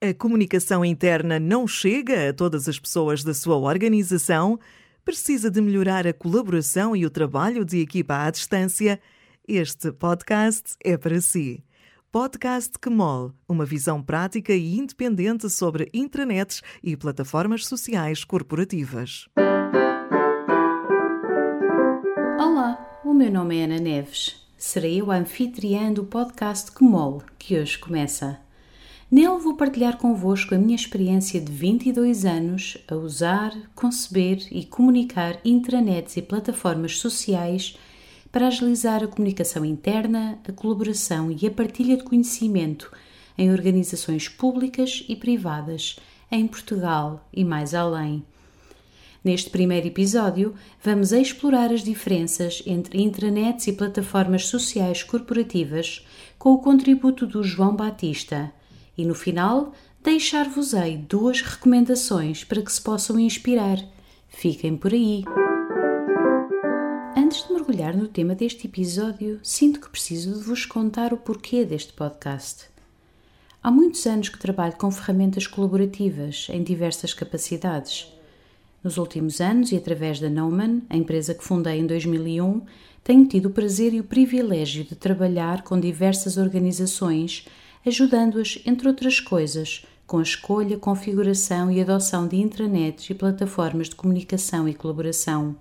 A comunicação interna não chega a todas as pessoas da sua organização? Precisa de melhorar a colaboração e o trabalho de equipa à distância? Este podcast é para si. Podcast Quemol, uma visão prática e independente sobre intranets e plataformas sociais corporativas. Olá, o meu nome é Ana Neves. Serei eu a anfitriã do podcast Quemol, que hoje começa. Nele vou partilhar convosco a minha experiência de 22 anos a usar, conceber e comunicar intranets e plataformas sociais para agilizar a comunicação interna, a colaboração e a partilha de conhecimento em organizações públicas e privadas em Portugal e mais além. Neste primeiro episódio, vamos explorar as diferenças entre intranets e plataformas sociais corporativas com o contributo do João Batista e no final deixar-vos-ei duas recomendações para que se possam inspirar. Fiquem por aí! Antes de mergulhar no tema deste episódio, sinto que preciso de vos contar o porquê deste podcast. Há muitos anos que trabalho com ferramentas colaborativas em diversas capacidades. Nos últimos anos, e através da Noman, a empresa que fundei em 2001, tenho tido o prazer e o privilégio de trabalhar com diversas organizações ajudando-as, entre outras coisas, com a escolha, configuração e adoção de intranets e plataformas de comunicação e colaboração.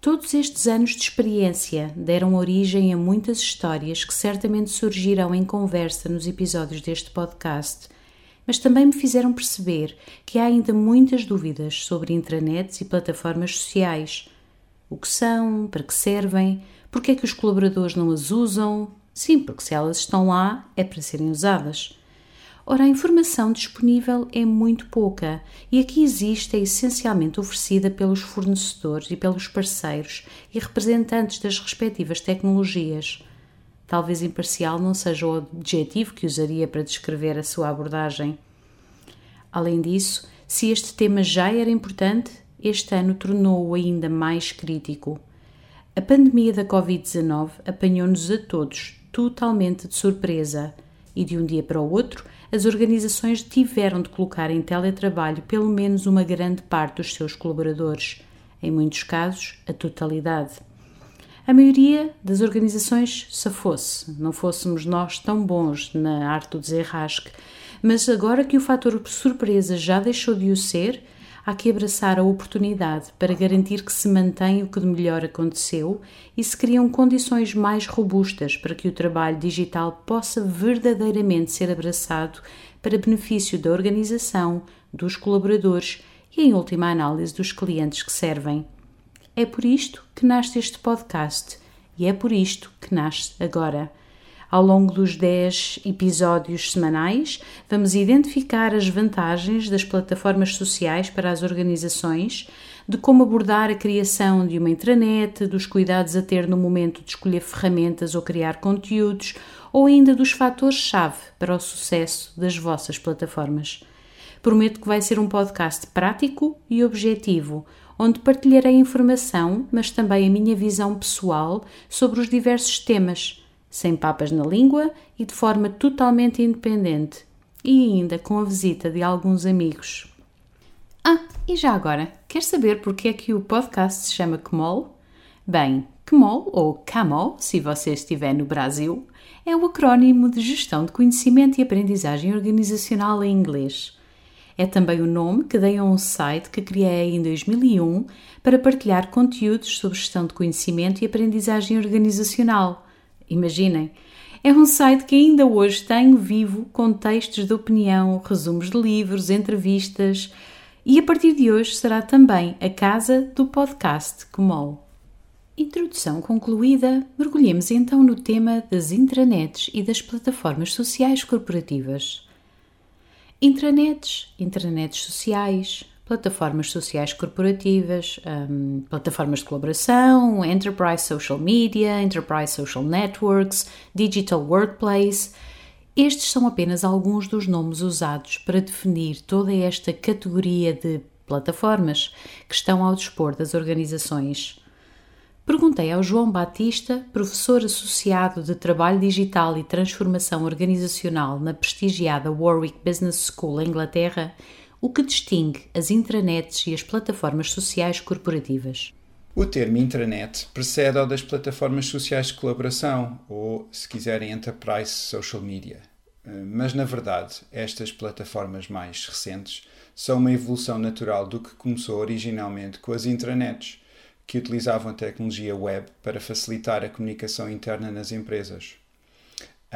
Todos estes anos de experiência deram origem a muitas histórias que certamente surgirão em conversa nos episódios deste podcast, mas também me fizeram perceber que há ainda muitas dúvidas sobre intranets e plataformas sociais. O que são, para que servem, porque é que os colaboradores não as usam, Sim, porque se elas estão lá é para serem usadas. Ora, a informação disponível é muito pouca e aqui existe é essencialmente oferecida pelos fornecedores e pelos parceiros e representantes das respectivas tecnologias. Talvez imparcial não seja o adjetivo que usaria para descrever a sua abordagem. Além disso, se este tema já era importante, este ano tornou-o ainda mais crítico. A pandemia da Covid-19 apanhou-nos a todos, totalmente de surpresa e de um dia para o outro as organizações tiveram de colocar em teletrabalho pelo menos uma grande parte dos seus colaboradores, em muitos casos, a totalidade. A maioria das organizações se fosse, não fôssemos nós tão bons na arte do desenrasque, mas agora que o fator surpresa já deixou de o ser, há que abraçar a oportunidade para garantir que se mantém o que de melhor aconteceu e se criam condições mais robustas para que o trabalho digital possa verdadeiramente ser abraçado para benefício da organização, dos colaboradores e, em última análise, dos clientes que servem. É por isto que nasce este podcast e é por isto que nasce agora. Ao longo dos 10 episódios semanais, vamos identificar as vantagens das plataformas sociais para as organizações, de como abordar a criação de uma intranet, dos cuidados a ter no momento de escolher ferramentas ou criar conteúdos, ou ainda dos fatores-chave para o sucesso das vossas plataformas. Prometo que vai ser um podcast prático e objetivo, onde partilharei informação, mas também a minha visão pessoal sobre os diversos temas sem papas na língua e de forma totalmente independente, e ainda com a visita de alguns amigos. Ah, e já agora, quer saber porque é que o podcast se chama Kmol? Bem, Kmol, ou CAMOL, se você estiver no Brasil, é o acrónimo de Gestão de Conhecimento e Aprendizagem Organizacional em inglês. É também o nome que dei a um site que criei em 2001 para partilhar conteúdos sobre gestão de conhecimento e aprendizagem organizacional, Imaginem, é um site que ainda hoje tenho vivo com textos de opinião, resumos de livros, entrevistas e a partir de hoje será também a casa do podcast Comol. Introdução concluída, mergulhemos então no tema das intranets e das plataformas sociais corporativas. Intranets, intranets sociais, plataformas sociais corporativas, um, plataformas de colaboração, Enterprise Social Media, Enterprise Social Networks, Digital Workplace. Estes são apenas alguns dos nomes usados para definir toda esta categoria de plataformas que estão ao dispor das organizações. Perguntei ao João Batista, professor associado de Trabalho Digital e Transformação Organizacional na prestigiada Warwick Business School, Inglaterra, o que distingue as intranets e as plataformas sociais corporativas. O termo intranet precede ao das plataformas sociais de colaboração, ou, se quiserem, enterprise social media. Mas, na verdade, estas plataformas mais recentes são uma evolução natural do que começou originalmente com as intranets que utilizavam a tecnologia web para facilitar a comunicação interna nas empresas.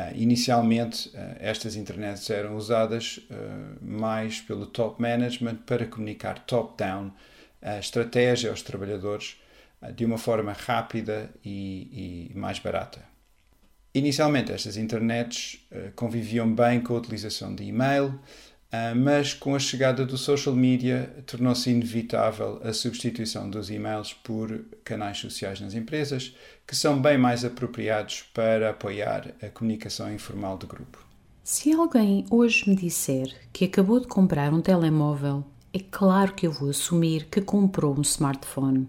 Uh, inicialmente, uh, estas internets eram usadas uh, mais pelo top management para comunicar top-down a estratégia aos trabalhadores de uma forma rápida e, e, mais barata. Inicialmente, estas internets conviviam bem com a utilização de e-mail, mas com a chegada do social media tornou-se inevitável a substituição dos e-mails por canais sociais nas empresas, que são bem mais apropriados para apoiar a comunicação informal do grupo. Se alguém hoje me disser que acabou de comprar um telemóvel, é claro que eu vou assumir que comprou um smartphone.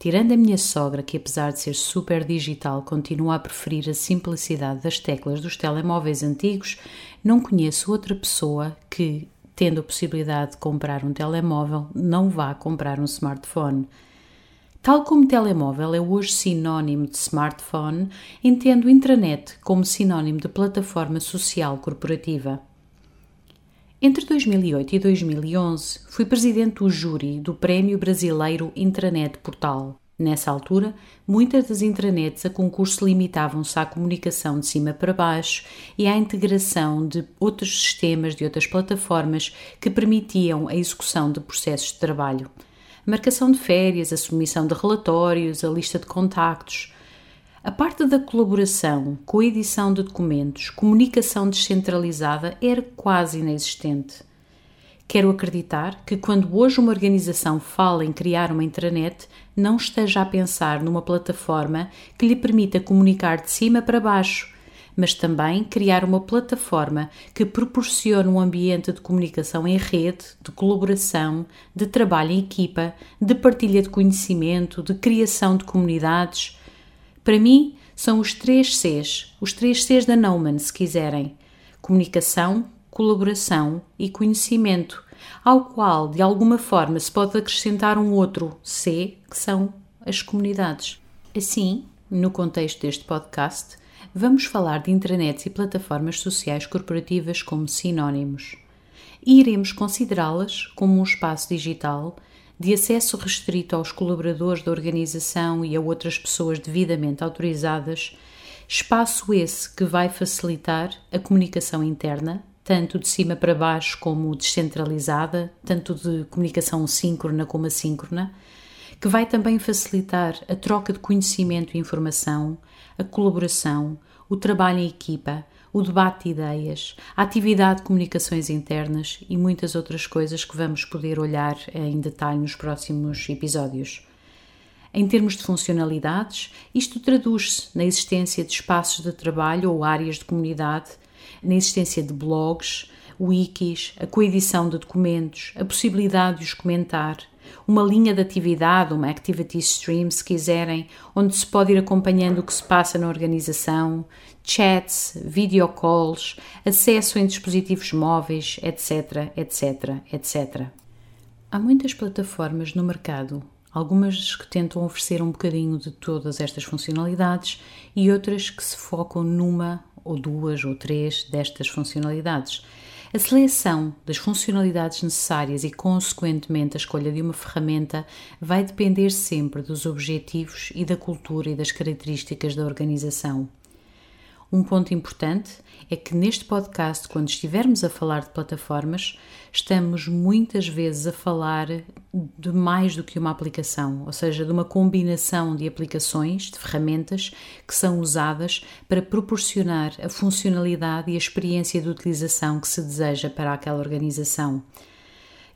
Tirando a minha sogra, que apesar de ser super digital, continua a preferir a simplicidade das teclas dos telemóveis antigos, não conheço outra pessoa que, tendo a possibilidade de comprar um telemóvel, não vá comprar um smartphone. Tal como telemóvel é hoje sinónimo de smartphone, entendo intranet como sinónimo de plataforma social corporativa. Entre 2008 e 2011, fui presidente do júri do Prémio Brasileiro Intranet Portal. Nessa altura, muitas das intranets a concurso limitavam-se à comunicação de cima para baixo e à integração de outros sistemas de outras plataformas que permitiam a execução de processos de trabalho. A marcação de férias, a submissão de relatórios, a lista de contactos, a parte da colaboração, coedição de documentos, comunicação descentralizada era quase inexistente. Quero acreditar que quando hoje uma organização fala em criar uma intranet, não esteja a pensar numa plataforma que lhe permita comunicar de cima para baixo, mas também criar uma plataforma que proporcione um ambiente de comunicação em rede, de colaboração, de trabalho em equipa, de partilha de conhecimento, de criação de comunidades para mim, são os três Cs, os três Cs da Neumann, se quiserem: comunicação, colaboração e conhecimento, ao qual, de alguma forma, se pode acrescentar um outro C, que são as comunidades. Assim, no contexto deste podcast, vamos falar de intranets e plataformas sociais corporativas como sinónimos. E iremos considerá-las como um espaço digital de acesso restrito aos colaboradores da organização e a outras pessoas devidamente autorizadas, espaço esse que vai facilitar a comunicação interna, tanto de cima para baixo como descentralizada, tanto de comunicação síncrona como assíncrona, que vai também facilitar a troca de conhecimento e informação, a colaboração, o trabalho em equipa, o debate de ideias, a atividade de comunicações internas e muitas outras coisas que vamos poder olhar em detalhe nos próximos episódios. Em termos de funcionalidades, isto traduz-se na existência de espaços de trabalho ou áreas de comunidade, na existência de blogs, wikis, a coedição de documentos, a possibilidade de os comentar, uma linha de atividade, uma activity stream, se quiserem, onde se pode ir acompanhando o que se passa na organização, chats, videocalls, acesso em dispositivos móveis, etc, etc, etc. Há muitas plataformas no mercado, algumas que tentam oferecer um bocadinho de todas estas funcionalidades e outras que se focam numa ou duas ou três destas funcionalidades. A seleção das funcionalidades necessárias e, consequentemente, a escolha de uma ferramenta vai depender sempre dos objetivos e da cultura e das características da organização. Um ponto importante é que neste podcast, quando estivermos a falar de plataformas, estamos muitas vezes a falar de mais do que uma aplicação, ou seja, de uma combinação de aplicações, de ferramentas que são usadas para proporcionar a funcionalidade e a experiência de utilização que se deseja para aquela organização.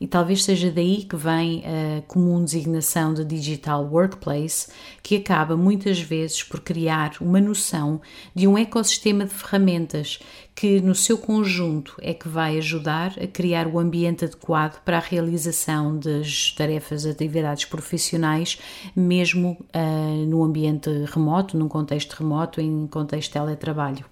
E talvez seja daí que vem a comum designação de Digital Workplace, que acaba muitas vezes por criar uma noção de um ecossistema de ferramentas que, no seu conjunto, é que vai ajudar a criar o ambiente adequado para a realização das tarefas, atividades profissionais, mesmo uh, no ambiente remoto, num contexto remoto, em contexto de teletrabalho.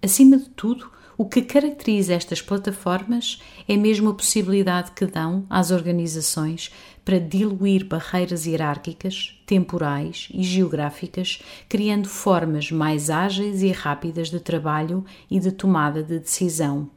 Acima de tudo, o que caracteriza estas plataformas é mesmo a possibilidade que dão às organizações para diluir barreiras hierárquicas, temporais e geográficas, criando formas mais ágeis e rápidas de trabalho e de tomada de decisão.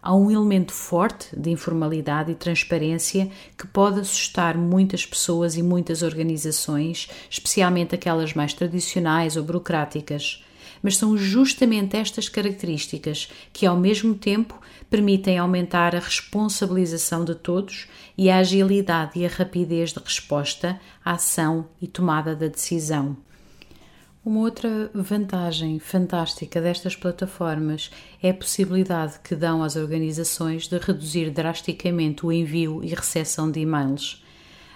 Há um elemento forte de informalidade e transparência que pode assustar muitas pessoas e muitas organizações, especialmente aquelas mais tradicionais ou burocráticas mas são justamente estas características que, ao mesmo tempo, permitem aumentar a responsabilização de todos e a agilidade e a rapidez de resposta, ação e tomada da decisão. Uma outra vantagem fantástica destas plataformas é a possibilidade que dão às organizações de reduzir drasticamente o envio e recepção de e-mails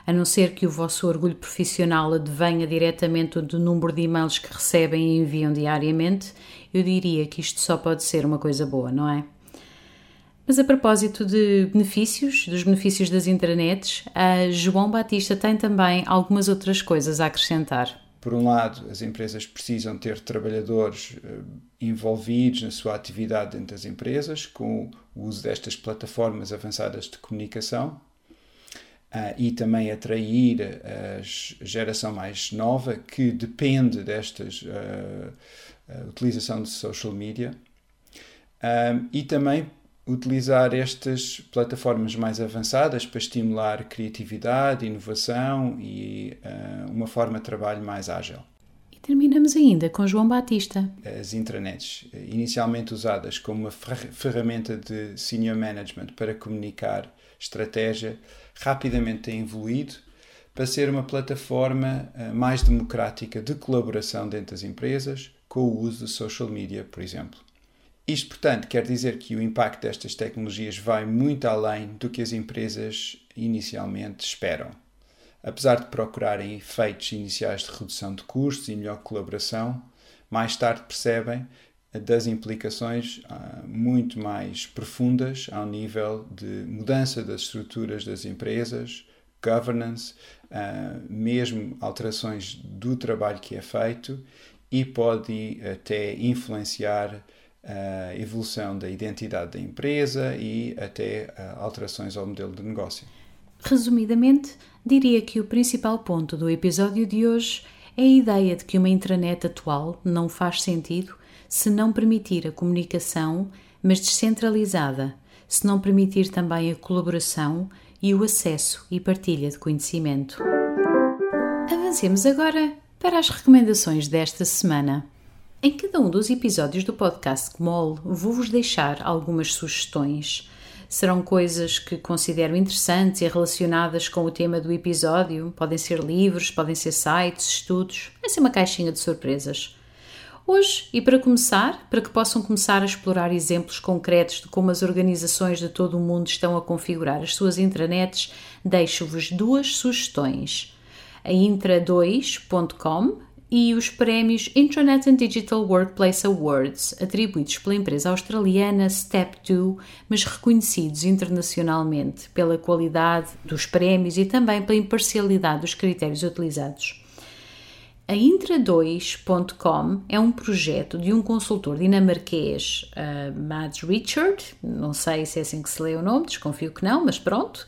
a não ser que o vosso orgulho profissional advenha diretamente do número de e-mails que recebem e enviam diariamente, eu diria que isto só pode ser uma coisa boa, não é? Mas a propósito de benefícios, dos benefícios das intranets, João Batista tem também algumas outras coisas a acrescentar. Por um lado, as empresas precisam ter trabalhadores eh, envolvidos na sua atividade dentro das empresas, com o uso destas plataformas avançadas de comunicação, Uh, e também atrair a geração mais nova que depende desta uh, uh, utilização de social media e também utilizar estas plataformas mais avançadas para estimular criatividade, inovação e uma forma de trabalho mais ágil. E terminamos ainda com João Batista. As intranets, inicialmente usadas como uma ferramenta de senior management para comunicar estratégia, rapidamente tem evoluído para ser uma plataforma eh, mais democrática de colaboração dentro das empresas, com o uso de social media, por exemplo. Isto, portanto, quer dizer que o impacto destas tecnologias vai muito além do que as empresas inicialmente esperam. Apesar de procurarem efeitos iniciais de redução de custos e melhor colaboração, mais tarde percebem das implicações uh, muito mais profundas ao nível de mudança das estruturas das empresas, governance, uh, mesmo alterações do trabalho que é feito e pode até influenciar a evolução da identidade da empresa e até alterações ao modelo de negócio. Resumidamente, diria que o principal ponto do episódio de hoje é a ideia de que uma intranet atual não faz sentido se não permitir a comunicação, mas descentralizada, se não permitir também a colaboração e o acesso e partilha de conhecimento. Avancemos agora para as recomendações desta semana. Em cada um dos episódios do podcast Comol, vou-vos deixar algumas sugestões. Serão coisas que considero interessantes e relacionadas com o tema do episódio. Podem ser livros, podem ser sites, estudos. Vai ser uma caixinha de surpresas. Hoje, e para começar, para que possam começar a explorar exemplos concretos de como as organizações de todo o mundo estão a configurar as suas intranets, deixo-vos duas sugestões: a intra2.com e os prémios Intranet and Digital Workplace Awards, atribuídos pela empresa australiana Step2, mas reconhecidos internacionalmente pela qualidade dos prémios e também pela imparcialidade dos critérios utilizados. A Intra2.com é um projeto de um consultor dinamarquês, uh, Mads Richard, não sei se é assim que se lê o nome, desconfio que não, mas pronto.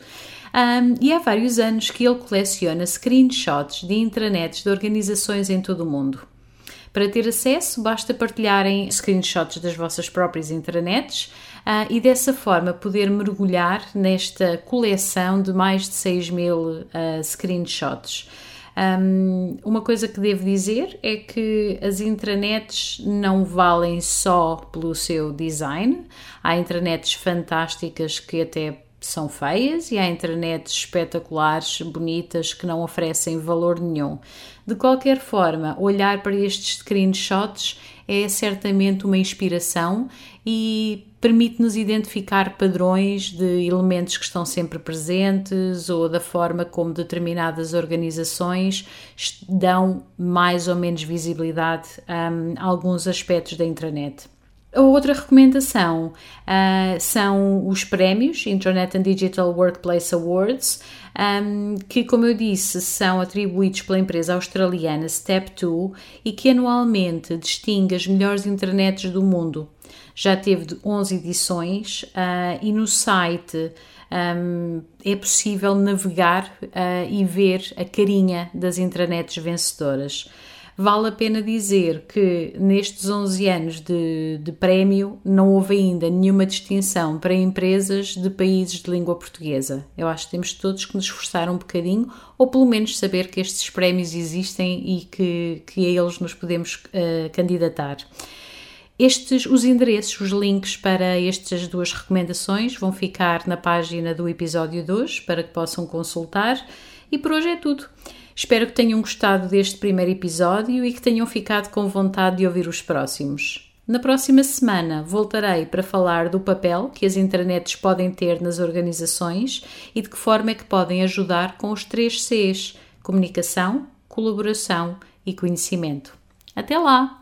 Um, e há vários anos que ele coleciona screenshots de intranets de organizações em todo o mundo. Para ter acesso, basta partilharem screenshots das vossas próprias intranets uh, e dessa forma poder mergulhar nesta coleção de mais de 6 mil uh, screenshots. Um, uma coisa que devo dizer é que as intranets não valem só pelo seu design. Há intranets fantásticas que até são feias e há intranets espetaculares, bonitas, que não oferecem valor nenhum. De qualquer forma, olhar para estes screenshots é certamente uma inspiração e permite-nos identificar padrões de elementos que estão sempre presentes ou da forma como determinadas organizações dão mais ou menos visibilidade um, a alguns aspectos da intranet. Outra recomendação uh, são os prémios Internet and Digital Workplace Awards, um, que, como eu disse, são atribuídos pela empresa australiana Step2 e que anualmente distingue as melhores internets do mundo. Já teve 11 edições uh, e no site um, é possível navegar uh, e ver a carinha das intranets vencedoras. Vale a pena dizer que nestes 11 anos de, de prémio não houve ainda nenhuma distinção para empresas de países de língua portuguesa. Eu acho que temos todos que nos esforçar um bocadinho, ou pelo menos saber que estes prémios existem e que, que a eles nos podemos uh, candidatar. Estes, os endereços, os links para estas duas recomendações vão ficar na página do episódio 2 para que possam consultar. E por hoje é tudo. Espero que tenham gostado deste primeiro episódio e que tenham ficado com vontade de ouvir os próximos. Na próxima semana voltarei para falar do papel que as internets podem ter nas organizações e de que forma é que podem ajudar com os três Cs: comunicação, colaboração e conhecimento. Até lá!